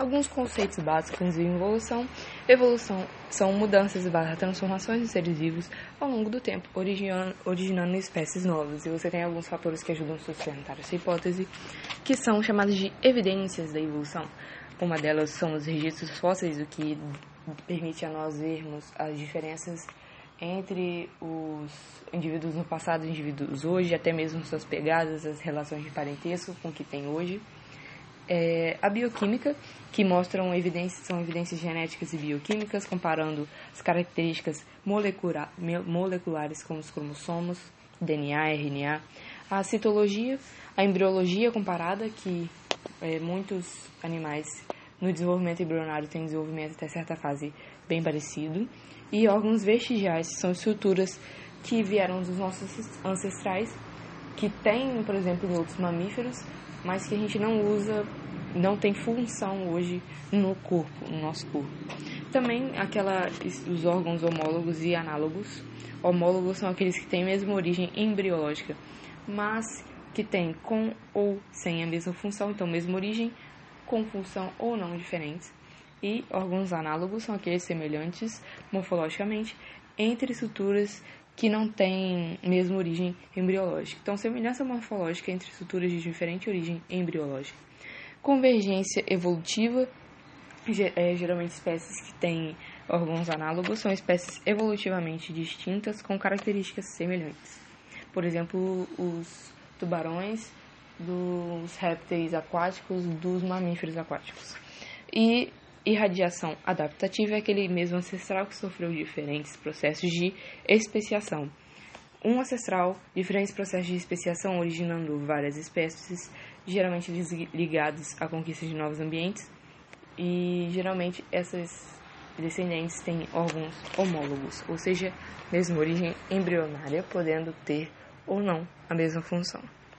Alguns conceitos básicos de evolução. Evolução são mudanças barra transformações de seres vivos ao longo do tempo, originando, originando espécies novas. E você tem alguns fatores que ajudam a sustentar essa hipótese, que são chamados de evidências da evolução. Uma delas são os registros fósseis, o que permite a nós vermos as diferenças entre os indivíduos no passado e os indivíduos hoje, até mesmo suas pegadas, as relações de parentesco com o que tem hoje é, a bioquímica, que mostram evidências, são evidências genéticas e bioquímicas, comparando as características molecular, moleculares como os cromossomos, DNA, RNA. A citologia, a embriologia comparada, que é, muitos animais no desenvolvimento embrionário têm desenvolvimento até certa fase bem parecido. E órgãos vestigiais, que são estruturas que vieram dos nossos ancestrais, que tem, por exemplo, em outros mamíferos, mas que a gente não usa, não tem função hoje no corpo, no nosso corpo. Também aquela, os órgãos homólogos e análogos. Homólogos são aqueles que têm a mesma origem embriológica, mas que têm com ou sem a mesma função, então mesma origem, com função ou não diferentes. E órgãos análogos são aqueles semelhantes morfologicamente entre estruturas que não têm mesma origem embriológica. Então, semelhança morfológica entre estruturas de diferente origem embriológica. Convergência evolutiva, é, geralmente espécies que têm órgãos análogos, são espécies evolutivamente distintas com características semelhantes. Por exemplo, os tubarões, dos répteis aquáticos, dos mamíferos aquáticos. E Irradiação adaptativa é aquele mesmo ancestral que sofreu diferentes processos de especiação. Um ancestral, diferentes processos de especiação originando várias espécies, geralmente ligados à conquista de novos ambientes, e geralmente essas descendentes têm órgãos homólogos, ou seja, mesma origem embrionária, podendo ter ou não a mesma função.